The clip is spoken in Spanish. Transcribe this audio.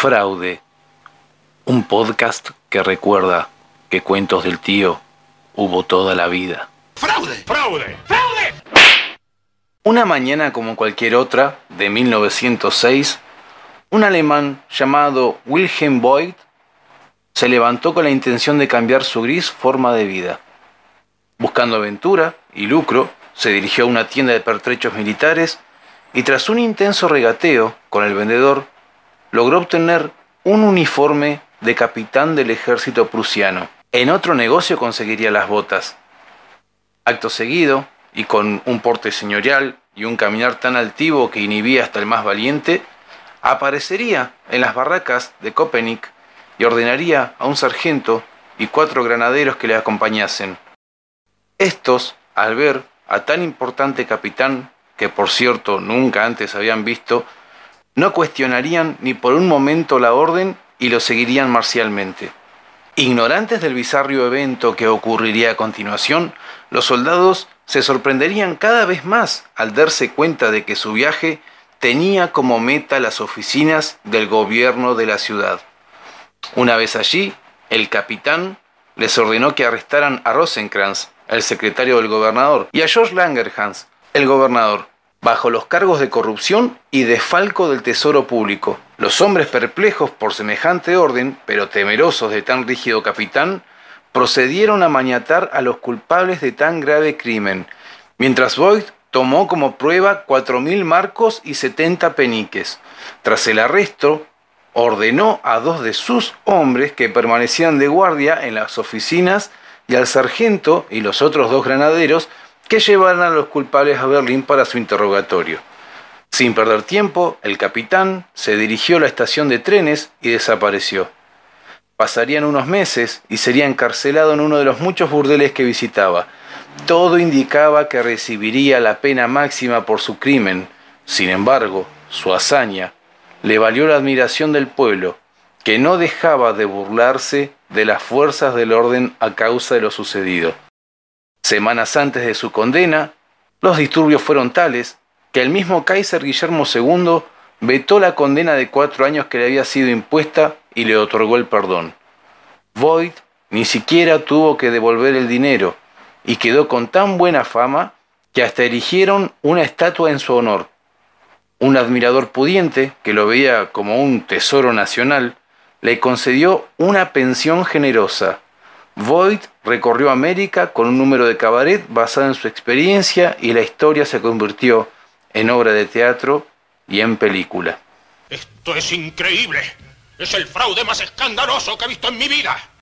Fraude, un podcast que recuerda que cuentos del tío hubo toda la vida. ¡Fraude! ¡Fraude! ¡Fraude! Una mañana como cualquier otra, de 1906, un alemán llamado Wilhelm Boyd se levantó con la intención de cambiar su gris forma de vida. Buscando aventura y lucro, se dirigió a una tienda de pertrechos militares y tras un intenso regateo con el vendedor, logró obtener un uniforme de capitán del ejército prusiano. En otro negocio conseguiría las botas. Acto seguido, y con un porte señorial y un caminar tan altivo que inhibía hasta el más valiente, aparecería en las barracas de Köpenick y ordenaría a un sargento y cuatro granaderos que le acompañasen. Estos, al ver a tan importante capitán, que por cierto nunca antes habían visto, no cuestionarían ni por un momento la orden y lo seguirían marcialmente. Ignorantes del bizarrio evento que ocurriría a continuación, los soldados se sorprenderían cada vez más al darse cuenta de que su viaje tenía como meta las oficinas del gobierno de la ciudad. Una vez allí, el capitán les ordenó que arrestaran a Rosenkrantz, el secretario del gobernador, y a George Langerhans, el gobernador bajo los cargos de corrupción y desfalco del tesoro público. Los hombres perplejos por semejante orden, pero temerosos de tan rígido capitán, procedieron a maniatar a los culpables de tan grave crimen, mientras Boyd tomó como prueba cuatro mil marcos y setenta peniques. Tras el arresto, ordenó a dos de sus hombres que permanecían de guardia en las oficinas y al sargento y los otros dos granaderos que llevaran a los culpables a Berlín para su interrogatorio. Sin perder tiempo, el capitán se dirigió a la estación de trenes y desapareció. Pasarían unos meses y sería encarcelado en uno de los muchos burdeles que visitaba. Todo indicaba que recibiría la pena máxima por su crimen. Sin embargo, su hazaña le valió la admiración del pueblo, que no dejaba de burlarse de las fuerzas del orden a causa de lo sucedido. Semanas antes de su condena, los disturbios fueron tales que el mismo Kaiser Guillermo II vetó la condena de cuatro años que le había sido impuesta y le otorgó el perdón. Voigt ni siquiera tuvo que devolver el dinero y quedó con tan buena fama que hasta erigieron una estatua en su honor. Un admirador pudiente, que lo veía como un tesoro nacional, le concedió una pensión generosa Voigt recorrió América con un número de cabaret basado en su experiencia y la historia se convirtió en obra de teatro y en película. Esto es increíble. Es el fraude más escandaloso que he visto en mi vida.